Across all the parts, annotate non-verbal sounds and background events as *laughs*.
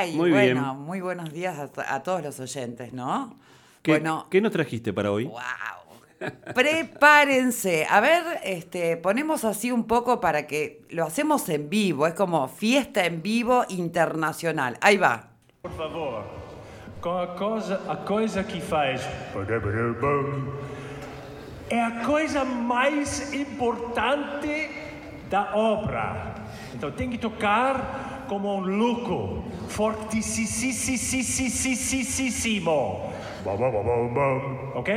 Ay, Muy bueno, bien. muy buenos días a, a todos los oyentes, ¿no? ¿Qué, Bueno, ¿Qué nos trajiste para hoy? wow. Prepárense. A ver, este, ponemos así un poco para que lo hacemos en vivo. Es como fiesta en vivo internacional. Ahí va. Por favor, com a coisa, a coisa que faz é a coisa mais importante da obra. Então tem que tocar Comme un loco, fortisísimo. ¿Ok?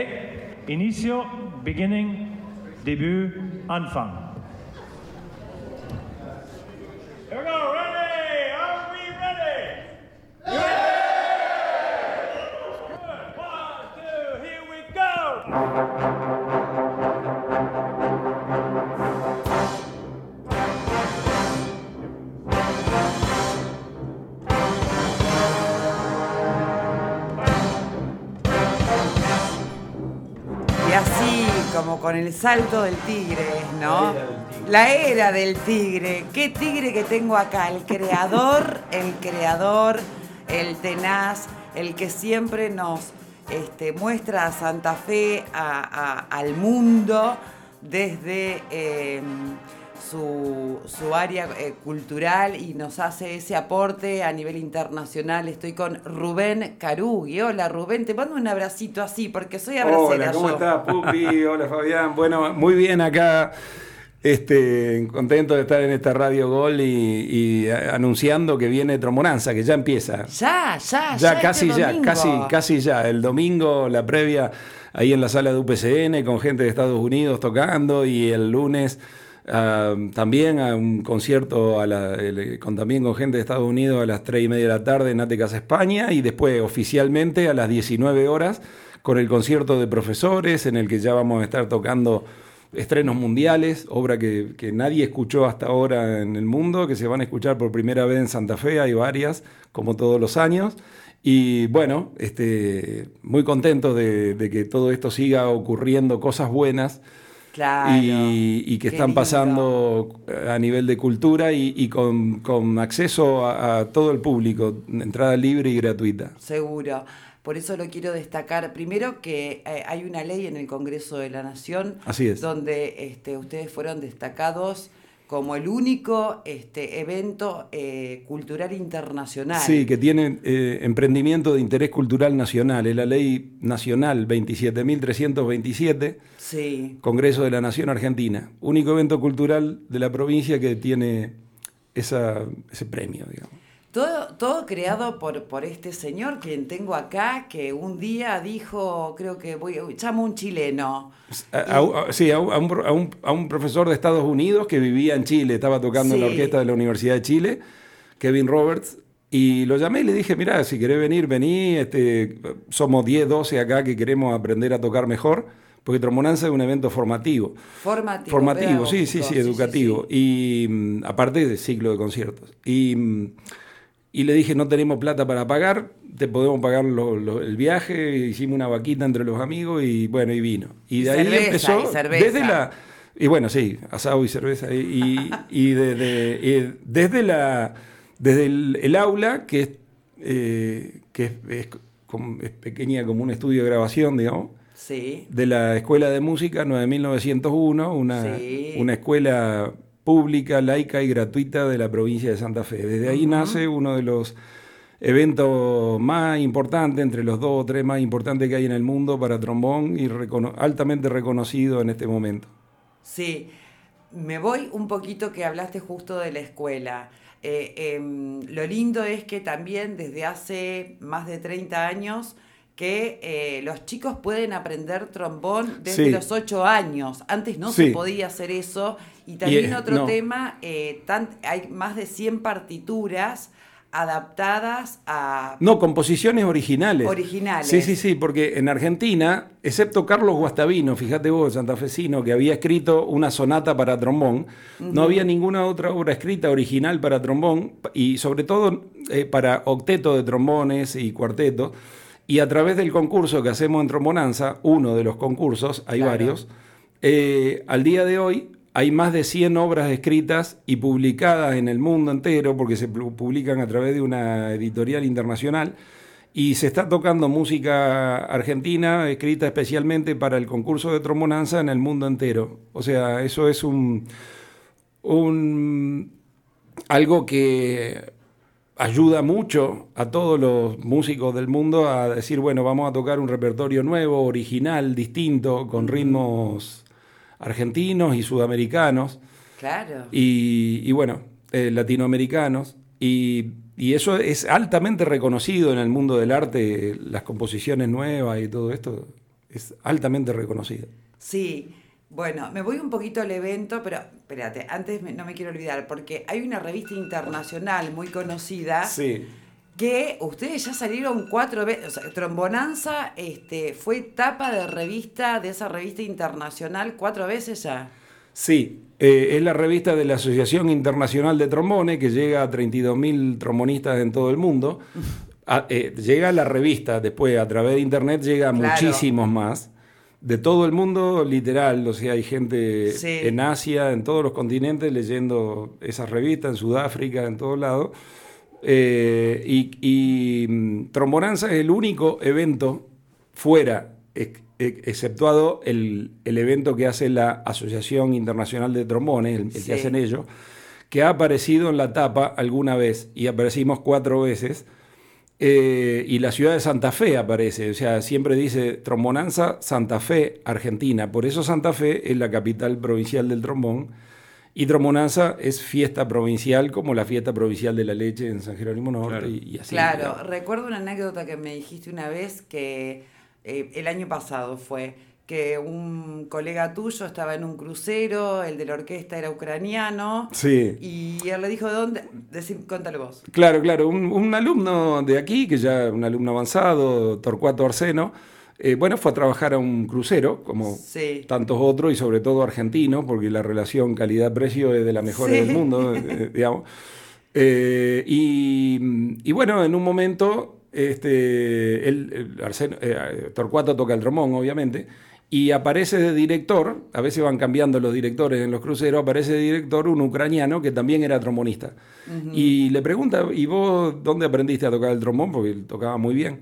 Beginning, début, anfang. Con el salto del tigre, ¿no? La era del tigre. ¿Qué tigre que tengo acá? El creador, el creador, el tenaz, el que siempre nos este, muestra a Santa Fe a- a- al mundo desde eh, su, su área eh, cultural y nos hace ese aporte a nivel internacional. Estoy con Rubén Carugui. Hola Rubén, te mando un abracito así porque soy abracera Hola, ¿cómo yo. estás, Pupi? *laughs* Hola, Fabián. Bueno, muy bien acá. Este, contento de estar en esta Radio Gol y, y, eh, anunciando que viene Trombonanza, que ya empieza. Ya, ya, Ya, ya. casi este ya, domingo. casi, casi ya. El domingo, la previa ahí en la sala de UPCN con gente de Estados Unidos tocando y el lunes ah, también a un concierto con, también con gente de Estados Unidos a las 3 y media de la tarde en Ate Casa España y después oficialmente a las 19 horas con el concierto de profesores en el que ya vamos a estar tocando estrenos mundiales, obra que, que nadie escuchó hasta ahora en el mundo, que se van a escuchar por primera vez en Santa Fe, hay varias, como todos los años. Y bueno, este, muy contento de, de que todo esto siga ocurriendo, cosas buenas. Claro. Y, y que están lindo. pasando a nivel de cultura y, y con, con acceso a, a todo el público, entrada libre y gratuita. Seguro. Por eso lo quiero destacar. Primero que eh, hay una ley en el Congreso de la Nación Así es. donde este, ustedes fueron destacados como el único este, evento eh, cultural internacional. Sí, que tiene eh, emprendimiento de interés cultural nacional. Es la ley nacional 27.327, Sí. Congreso de la Nación Argentina. Único evento cultural de la provincia que tiene esa, ese premio, digamos. Todo, todo creado por, por este señor, quien tengo acá, que un día dijo, creo que voy, llamo un chileno. A- a- a- sí, a, un- a un, a un- profesor de Estados Unidos que vivía en Chile, estaba tocando en la orquesta de la Universidad de Chile, Kevin Roberts, y lo llamé y le dije, mira, si querés venir, vení, este, somos 10, 12 acá que queremos aprender a tocar mejor, porque Trombonanza es un evento formativo. Formativo. Formativo, sí, sí, sí, educativo. Y mm, aparte de ciclo de conciertos. Y, mm, y le dije, no tenemos plata para pagar, te podemos pagar lo- lo- el viaje, hicimos una vaquita entre los amigos y bueno, y vino. Y Y de ahí cerveza, empezó, y cerveza. desde la... Y bueno, sí, asado y cerveza. Y, y, y de- de- y desde, la, desde el, el aula, que es, eh, que es, es como- es pequeña como un estudio de grabación, digamos, Sí. de la Escuela de Música 9901, una, Sí. una escuela pública, laica y gratuita de la provincia de Santa Fe. Desde ahí nace uno de los eventos más importantes, entre los dos o tres más importantes que hay en el mundo para trombón y recono- altamente reconocido en este momento. Sí, me voy un poquito que hablaste justo de la escuela. Eh, em, lo lindo es que también desde hace más de 30 años que eh, los chicos pueden aprender trombón desde Sí. los 8 años. Antes no Sí. se podía hacer eso. Y también eh, otro no. tema, eh, tan- hay más de 100 partituras adaptadas a... No, composiciones originales. Originales. Sí, sí, sí, porque en Argentina, excepto Carlos Guastavino, fíjate vos, santafesino, que había escrito una sonata para trombón, no había ninguna otra obra escrita original para trombón y sobre todo eh, para octeto de trombones y cuarteto. Y a través del concurso que hacemos en Trombonanza, uno de los concursos, hay Claro. varios, eh, al día de hoy hay más de 100 obras escritas y publicadas en el mundo entero, porque se publican a través de una editorial internacional, y se está tocando música argentina escrita especialmente para el concurso de trombonanza en el mundo entero. O sea, eso es un, un algo que ayuda mucho a todos los músicos del mundo a decir, bueno, vamos a tocar un repertorio nuevo, original, distinto, con ritmos argentinos y sudamericanos. Claro. Y, bueno, eh, latinoamericanos. Y, y, eso es altamente reconocido en el mundo del arte, las composiciones nuevas y todo esto es altamente reconocido. Sí. Bueno, me voy un poquito al evento, pero espérate, antes no me quiero olvidar, porque hay una revista internacional muy conocida. Sí. Que ustedes ya salieron cuatro veces, o sea, Trombonanza este, fue tapa de revista, de esa revista internacional, cuatro veces ya. Sí, eh, es la revista de la Asociación Internacional de Trombones, que llega a 32.000 trombonistas en todo el mundo. *laughs* Ah, eh, llega la revista, después a través de internet llega a muchísimos más de todo el mundo, literal, o sea, hay gente en Asia, en todos los continentes, leyendo esas revistas, en Sudáfrica, en todos lados. Eh, y, mm, Trombonanza es el único evento fuera, exceptuado el, evento que hace la Asociación Internacional de Trombones, el, que hacen ellos, que ha aparecido en la tapa alguna vez, y aparecimos cuatro veces. Eh, y la ciudad de Santa Fe aparece, o sea, siempre dice Trombonanza Santa Fe, Argentina. Por eso Santa Fe es la capital provincial del trombón. Y Trombonanza es fiesta provincial como la fiesta provincial de la leche en San Jerónimo Norte claro. y, así. Claro, recuerdo una anécdota que me dijiste una vez que eh, el año pasado fue que un colega tuyo estaba en un crucero, el de la orquesta era ucraniano. Sí. Y él le dijo, ¿de dónde? Decim, contale vos. Claro, claro. Un, alumno de aquí, que ya un alumno avanzado, Torcuato Arseno, eh, bueno, fue a trabajar a un crucero, como tantos otros, y sobre todo argentino, porque la relación calidad-precio es de la mejor del mundo, *laughs* eh, digamos. Eh, y, bueno, en un momento, este, el, Torcuato toca el tromón, obviamente, y aparece de director, a veces van cambiando los directores en los cruceros, aparece de director un ucraniano que también era trombonista. Y le pregunta, ¿y vos dónde aprendiste a tocar el trombón? Porque él tocaba muy bien.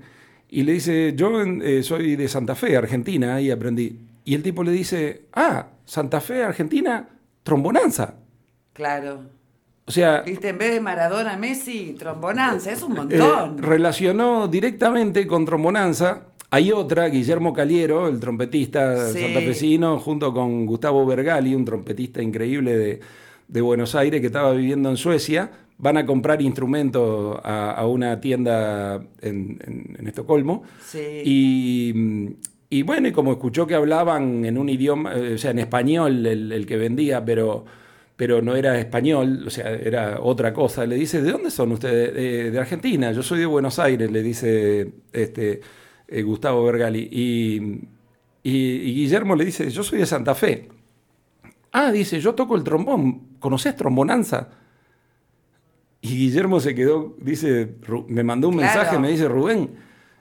Y le dice, yo eh, soy de Santa Fe, Argentina, y aprendí. Y el tipo le dice, ah, Santa Fe, Argentina, trombonanza. Claro. O sea. Viste, en vez de Maradona, Messi, trombonanza, es un montón. Eh, relacionó directamente con trombonanza hay otra, Guillermo Caliero, el trompetista santafesino, junto con Gustavo Bergali, un trompetista increíble de, Buenos Aires que estaba viviendo en Suecia, van a comprar instrumentos a, una tienda en, Estocolmo. Y, bueno, y como escuchó que hablaban en un idioma, eh, o sea, en español el, que vendía, pero, pero no era español, o sea, era otra cosa, le dice, ¿de dónde son ustedes? De, de Argentina, yo soy de Buenos Aires, le dice este eh, Gustavo Bergali. Y, Guillermo le dice, yo soy de Santa Fe. Ah, dice, yo toco el trombón. ¿Conoces trombonanza? Y Guillermo se quedó, dice, me mandó un mensaje, me dice, Rubén,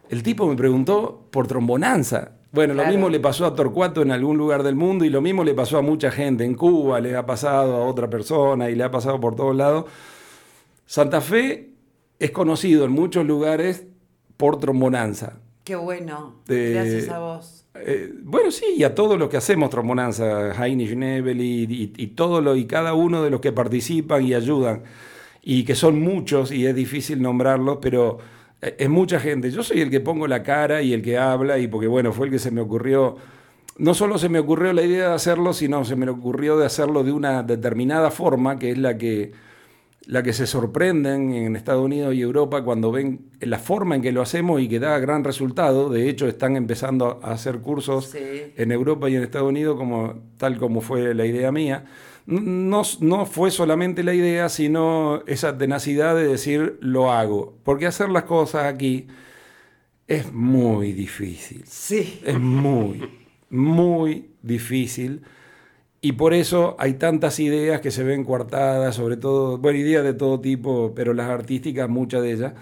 el tipo me preguntó por trombonanza. Bueno, lo mismo le pasó a Torcuato en algún lugar del mundo y lo mismo le pasó a mucha gente. En Cuba le ha pasado a otra persona y le ha pasado por todos lados. Santa Fe es conocido en muchos lugares por trombonanza. Qué bueno. Gracias a vos. Eh, bueno, sí, y a todos los que hacemos trombonanza, Heinrich Nebel y, y, todo lo, y cada uno de los que participan y ayudan, y que son muchos y es difícil nombrarlos, pero eh, es mucha gente. Yo soy el que pongo la cara y el que habla, y porque bueno, fue el que se me ocurrió. No solo se me ocurrió la idea de hacerlo, sino se me ocurrió de hacerlo de una determinada forma, que es la que la que se sorprenden en Estados Unidos y Europa cuando ven la forma en que lo hacemos y que da gran resultado. De hecho, están empezando a hacer cursos en Europa y en Estados Unidos, como, tal como fue la idea mía. No, no fue solamente la idea, sino esa tenacidad de decir lo hago. Porque hacer las cosas aquí es muy difícil. Sí. Es muy, muy difícil. Y por eso hay tantas ideas que se ven coartadas, sobre todo, bueno, ideas de todo tipo, pero las artísticas, muchas de ellas.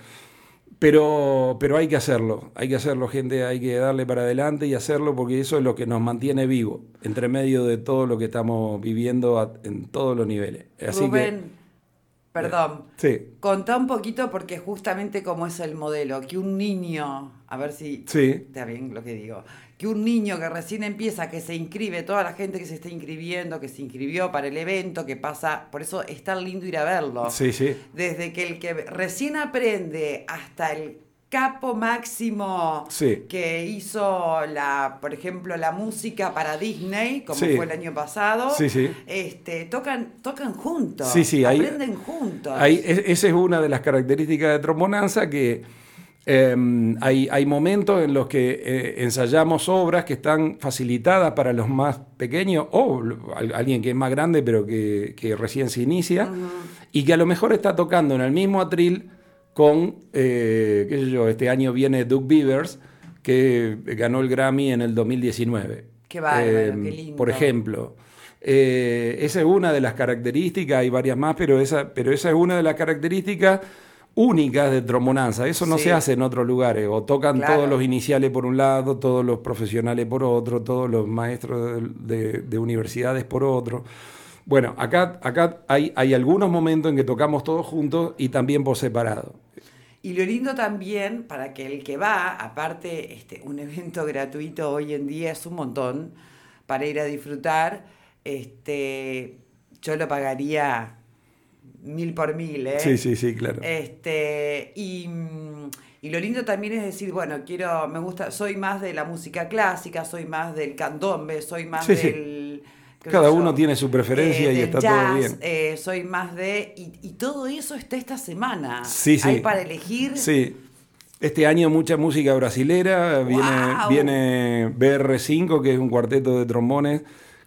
Pero, pero hay que hacerlo, hay que hacerlo, gente, hay que darle para adelante y hacerlo porque eso es lo que nos mantiene vivo, entre medio de todo lo que estamos viviendo en todos los niveles. Así Rubén, perdón. Sí. Contá un poquito porque justamente como es el modelo, que un niño, a ver si Sí. está bien lo que digo, que un niño que recién empieza, que se inscribe, toda la gente que se está inscribiendo, que se inscribió para el evento, que pasa, por eso es tan lindo ir a verlo. Sí, sí. Desde que el que recién aprende hasta el capo máximo Sí. que hizo la, por ejemplo, la música para Disney, como Sí. fue el año pasado, Sí, este, tocan, tocan juntos, Sí, sí, ahí- aprenden juntos. Ahí, es- esa es una de las características de Trombonanza que eh, hay, hay momentos en los que eh, ensayamos obras que están facilitadas para los más pequeños o al- alguien que es más grande pero que, que recién se inicia y que a lo mejor está tocando en el mismo atril con, eh, qué sé yo, este año viene Doug Beavers que ganó el Grammy en el 2019. Qué bárbaro, qué lindo. Por ejemplo. Eh, esa es una de las características, hay varias más, pero esa, pero esa es una de las características únicas de trombonanza. Eso no Sí. se hace en otros lugares. O tocan Claro. todos los iniciales por un lado, todos los profesionales por otro, todos los maestros de universidades por otro. Bueno, acá, acá hay, hay algunos momentos en que tocamos todos juntos y también por separado. Y lo lindo también, para que el que va, aparte, este, un *laughs* evento gratuito hoy en día es un montón para ir a disfrutar. Este, yo lo pagaría mil por mil, ¿eh? Sí, sí, sí, claro. Este, y, y lo lindo también es decir, bueno, quiero, me gusta, soy más de la música clásica, soy más del candombe, soy más Sí, del... Cada yo, uno tiene su preferencia y del está todo bien. eh, soy más de... Y, y todo eso está esta semana. Sí, sí. Hay para elegir. Sí. Este año mucha música brasilera, viene, viene BR5, que es un cuarteto de trombones,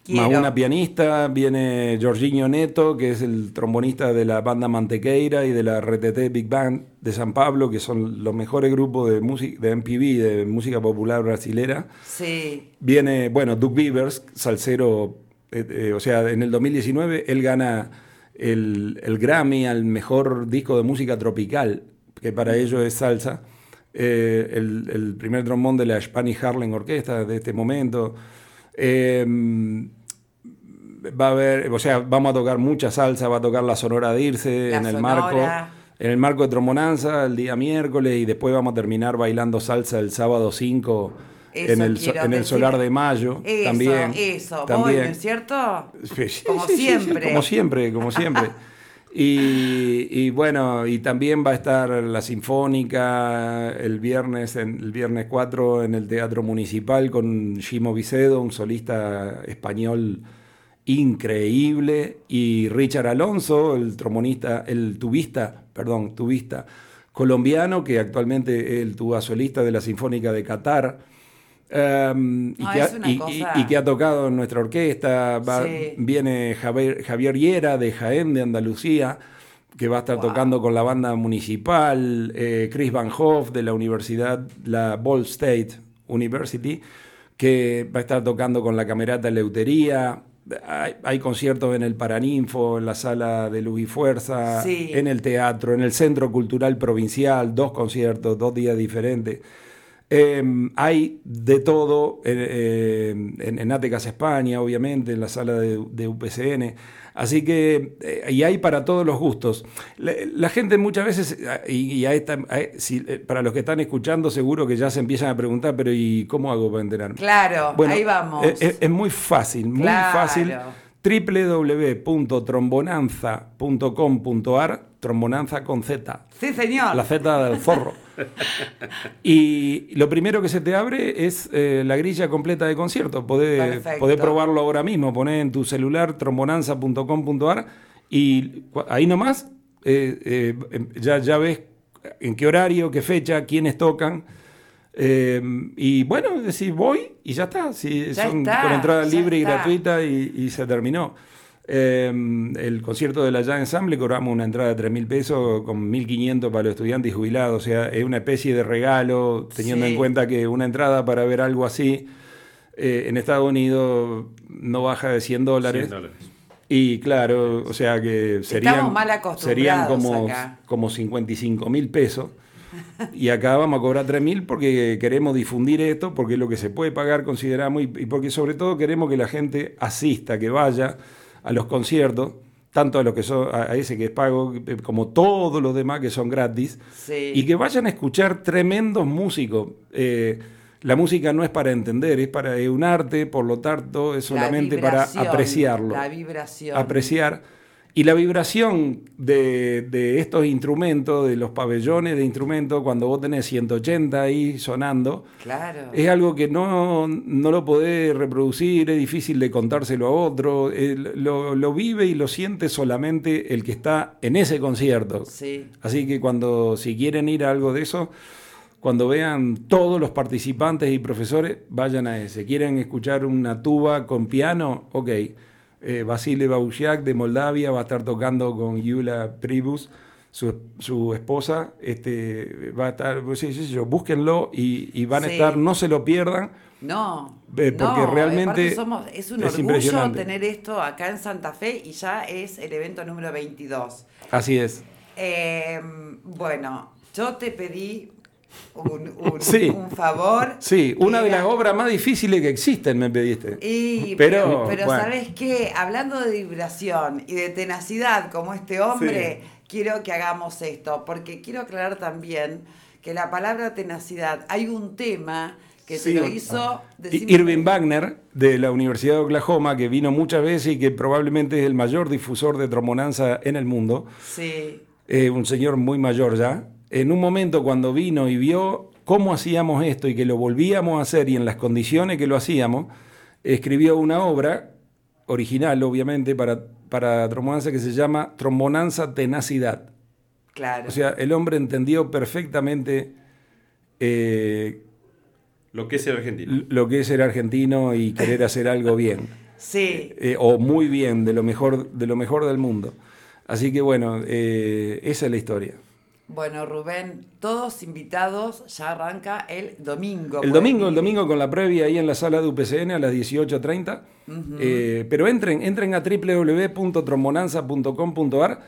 más Quiero. una pianista, viene Jorginho Neto, que es el trombonista de la banda Mantequeira y de la RTT Big Band de San Pablo, que son los mejores grupos de, música, de MPB, de música popular brasilera. Sí. Viene, bueno, Doug Beavers, salsero, eh, eh, o sea, en el 2019 él gana el, el Grammy al mejor disco de música tropical, que para ellos es salsa. Eh, el, el primer trombón de la Spanish Harlem Orquesta de este momento. Eh, va a haber, o sea, vamos a tocar mucha salsa, va a tocar la Sonora de Irse La en el Sonora. marco. En el marco de Trombonanza, el día miércoles, y después vamos a terminar bailando salsa el sábado 5 Eso en el, en el solar de mayo. Eso, también. eso. Voy, también. ¿no es cierto? Como siempre. como siempre, como siempre. Y, bueno, y también va a estar la Sinfónica el viernes, en, el viernes 4 en el Teatro Municipal con Gimo Vicedo, un solista español increíble, y Richard Alonso, el trombonista, el tubista, perdón, tubista colombiano, que actualmente es el tuba solista de la Sinfónica de Qatar. Um, y, que ha, es una y- cosa- y- y que ha tocado en nuestra orquesta. Va- Sí. Viene Javier, Javier Hiera de Jaén, de Andalucía, que va a estar Wow. tocando con la banda municipal. eh, Chris Van Hoff de la universidad, la Ball State University, que va a estar tocando con la Camerata Leutería. Hay, hay conciertos en el Paraninfo, en la sala de Luz y Fuerza, Sí. en el teatro, en el Centro Cultural Provincial, dos conciertos, dos días diferentes. Eh, hay de todo eh, eh, en, en Atecas España, obviamente, en la sala de, de UPCN. Así que, eh, y hay para todos los gustos. La, la gente muchas veces, y, y a esta- a- si- eh, para los que están escuchando, seguro que ya se empiezan a preguntar, pero ¿y cómo hago para enterarme? Claro, Bueno, ahí vamos. Es, muy fácil, muy Claro. fácil. www.trombonanza.com.ar, trombonanza con Z, sí, señor. la Z del zorro. *laughs* y lo primero que se te abre es eh, la grilla completa de conciertos. Podés, podés probarlo ahora mismo. Poné en tu celular trombonanza.com.ar y ahí nomás eh, eh, em, ya, ya ves en qué horario, qué fecha, quiénes tocan. Eh, y bueno, decís voy y ya está. Si Ya son está, con entrada libre y gratuita y, y se terminó. Eh, el concierto de la Jazz Ensemble cobramos una entrada de 3 mil pesos con 1.500 para los estudiantes y jubilados. O sea, es una especie de regalo, teniendo Sí. en cuenta que una entrada para ver algo así eh, en Estados Unidos no baja de 100 dólares. 100 dólares. Y claro, o sea que serían, mal acostumbrados serían como, acá. como 55 mil pesos. y acá vamos a cobrar 3.000 porque queremos difundir esto, porque es lo que se puede pagar, consideramos, y, y porque sobre todo queremos que la gente asista, que vaya a los conciertos, tanto a los que son a ese que es pago eh, como todos los demás que son gratis Sí. y que vayan a escuchar tremendos músicos. Eh, la música no es para entender, es para es un arte, por lo tanto es La solamente para apreciarlo. La vibración. Apreciar. Y la vibración de, de estos instrumentos, de los pabellones de instrumentos, cuando vos tenés 180 ahí sonando, Claro. es algo que no, no lo podés reproducir, es difícil de contárselo a otro, eh, lo, lo vive y lo siente solamente el que está en ese concierto. Sí. Así que cuando, si quieren ir a algo de eso, cuando vean todos los participantes y profesores, vayan a ese. ¿Quieren escuchar una tuba con piano? Ok. Eh, Vasile Bausiak de Moldavia va a estar tocando con Yula Pribus, su, su esposa. Este, va a estar, pues sí, sí, sí, búsquenlo y, y van a estar, no se lo pierdan. No, Eh, porque no, realmente somos- es un es orgullo tener esto acá en Santa Fe y ya es el evento número 22. Así es. Eh, bueno, yo te pedí un, un- *laughs* Sí. un favor. Sí, una de las obras más difíciles que existen, me pediste. Y, Pero, pero, pero bueno. ¿sabes qué? Hablando de vibración y de tenacidad como este hombre, quiero que hagamos esto, porque quiero aclarar también que la palabra tenacidad, hay un tema que Sí. se lo hizo... Decime- Irving Wagner, de la Universidad de Oklahoma, que vino muchas veces y que probablemente es el mayor difusor de trombonanza en el mundo, Sí, eh, un señor muy mayor ya, en un momento cuando vino y vio cómo hacíamos esto y que lo volvíamos a hacer y en las condiciones que lo hacíamos, escribió una obra original, obviamente, para, para trombonanza que se llama Trombonanza Tenacidad. claro. O sea, el hombre entendió perfectamente eh, Lo que es el argentino. lo que es ser argentino y querer *laughs* hacer algo bien. sí, eh, o muy bien, de lo mejor, de lo mejor del mundo. Así que bueno, eh, esa es la historia. Bueno Rubén, todos invitados, ya arranca el domingo. El Pueden domingo, el domingo con la previa ahí en la sala de UPCN a las 18.30. Eh, pero entren, entren a www.trombonanza.com.ar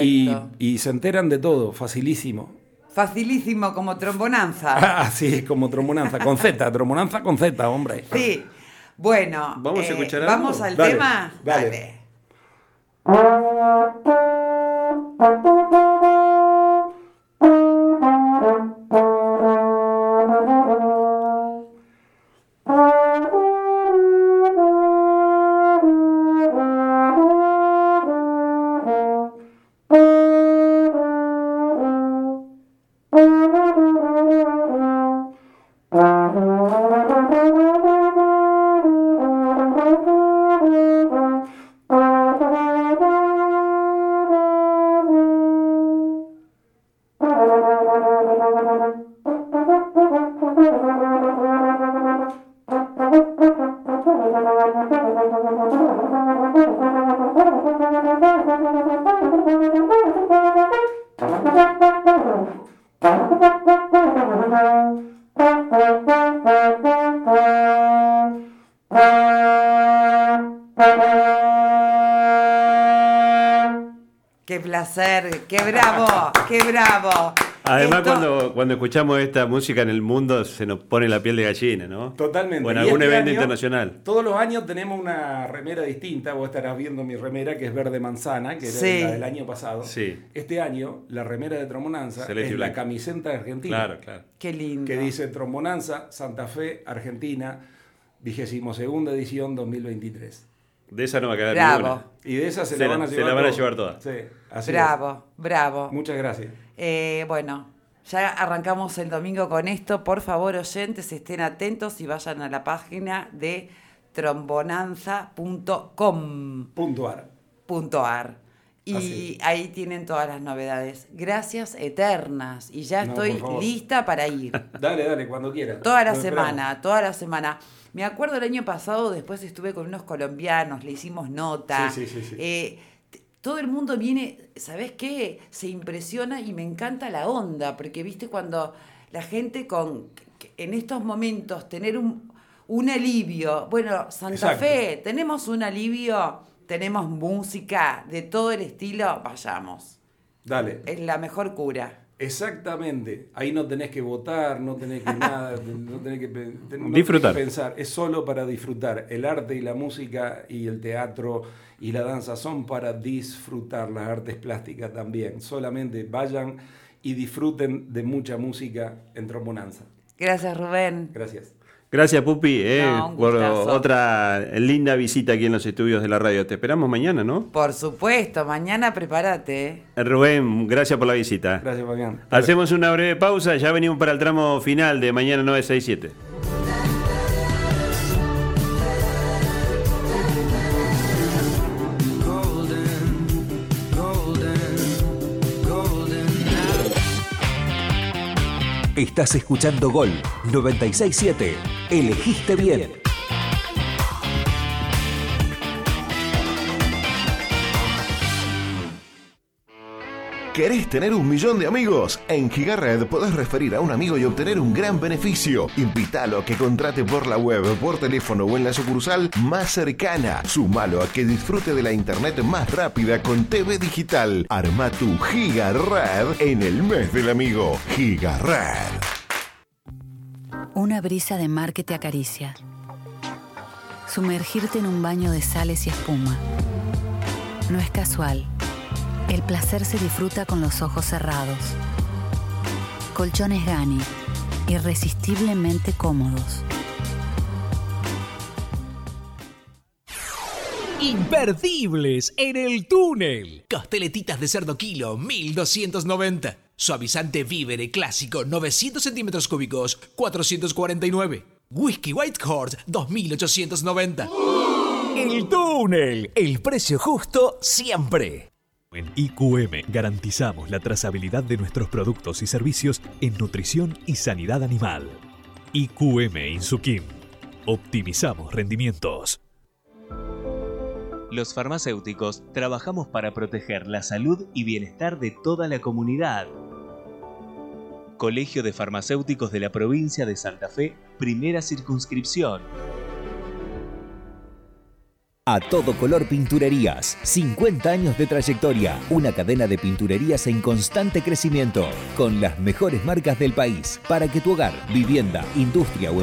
y, y se enteran de todo, facilísimo. Facilísimo como trombonanza. *laughs* Así es como trombonanza, con Z, trombonanza con Z, hombre. Sí. Bueno, ¿Vamos a eh, escuchar algo? vamos al Dale, tema. dale. *laughs* Qué placer, qué bravo, qué bravo. Además, Esto- cuando, cuando escuchamos esta música en el mundo, se nos pone la piel de gallina, ¿no? Totalmente. O en Y algún este evento año, internacional. Todos los años tenemos una remera distinta. Vos estarás viendo mi remera que es verde manzana, que era Sí. la del año pasado. Sí. Este año, la remera de Trombonanza Celeste es la camiseta argentina. Claro, claro. Qué lindo. Que dice Trombonanza, Santa Fe, Argentina, vigésimo segunda edición 2023. De esa no va a quedar Bravo. ninguna. Y de esa se, Se la la- van a se llevar la van a llevar todas. Sí, así es. Bravo, bravo. Muchas gracias. Eh, bueno, ya arrancamos el domingo con esto. Por favor, oyentes, estén atentos y vayan a la página de trombonanza.com.ar. Puntuar. Y Así ahí tienen todas las novedades. Gracias eternas. Y ya No, estoy lista para ir. *laughs* Dale, dale, cuando quieras. Toda la Nos esperamos. semana, toda la semana. Me acuerdo el año pasado, después estuve con unos colombianos, le hicimos nota. Sí, sí, sí, sí. Eh, todo el mundo viene, ¿sabes qué? Se impresiona y me encanta la onda, porque viste cuando la gente con en estos momentos tener un, un alivio. Bueno, Santa Exacto. Fe, tenemos un alivio, tenemos música de todo el estilo, vayamos. Dale. Es la mejor cura. Exactamente. Ahí no tenés que votar, no tenés que nada, *laughs* no tenés que, pe- no tenés Disfrutar. que pensar. Es solo para disfrutar. El arte y la música y el teatro y la danza son para disfrutar. Las artes plásticas también. Solamente vayan y disfruten de mucha música en Trombonanza. Gracias, Rubén. Gracias. Gracias, Pupi, eh, No, por otra linda visita aquí en los estudios de la radio. Te esperamos mañana, ¿no? Por supuesto, mañana prepárate. Eh, Rubén, gracias por la visita. Gracias, Fabián. Hacemos una breve pausa, ya venimos para el tramo final de mañana 967. Estás escuchando Gol 967. Elegiste bien. ¿Querés tener un millón de amigos? En Gigared podés referir a un amigo y obtener un gran beneficio. Invítalo a que contrate por la web, por teléfono o en la sucursal más cercana. Sumalo a que disfrute de la internet más rápida con TV digital. Arma tu Gigared en el mes del amigo. Gigared. Una brisa de mar que te acaricia. Sumergirte en un baño de sales y espuma. No es casual. El placer se disfruta con los ojos cerrados. Colchones Gani. Irresistiblemente cómodos. Imperdibles en el túnel. Costeletitas de cerdo kilo, 1290. Suavizante vívere clásico, 900 centímetros cúbicos, 449. Whisky White Horse, 2890. El túnel, el precio justo siempre. En IQM garantizamos la trazabilidad de nuestros productos y servicios en nutrición y sanidad animal. IQM Insukim. Optimizamos rendimientos. Los farmacéuticos trabajamos para proteger la salud y bienestar de toda la comunidad. Colegio de Farmacéuticos de la Provincia de Santa Fe, primera circunscripción. A todo color pinturerías. 50 años de trayectoria. Una cadena de pinturerías en constante crecimiento. Con las mejores marcas del país. Para que tu hogar, vivienda, industria o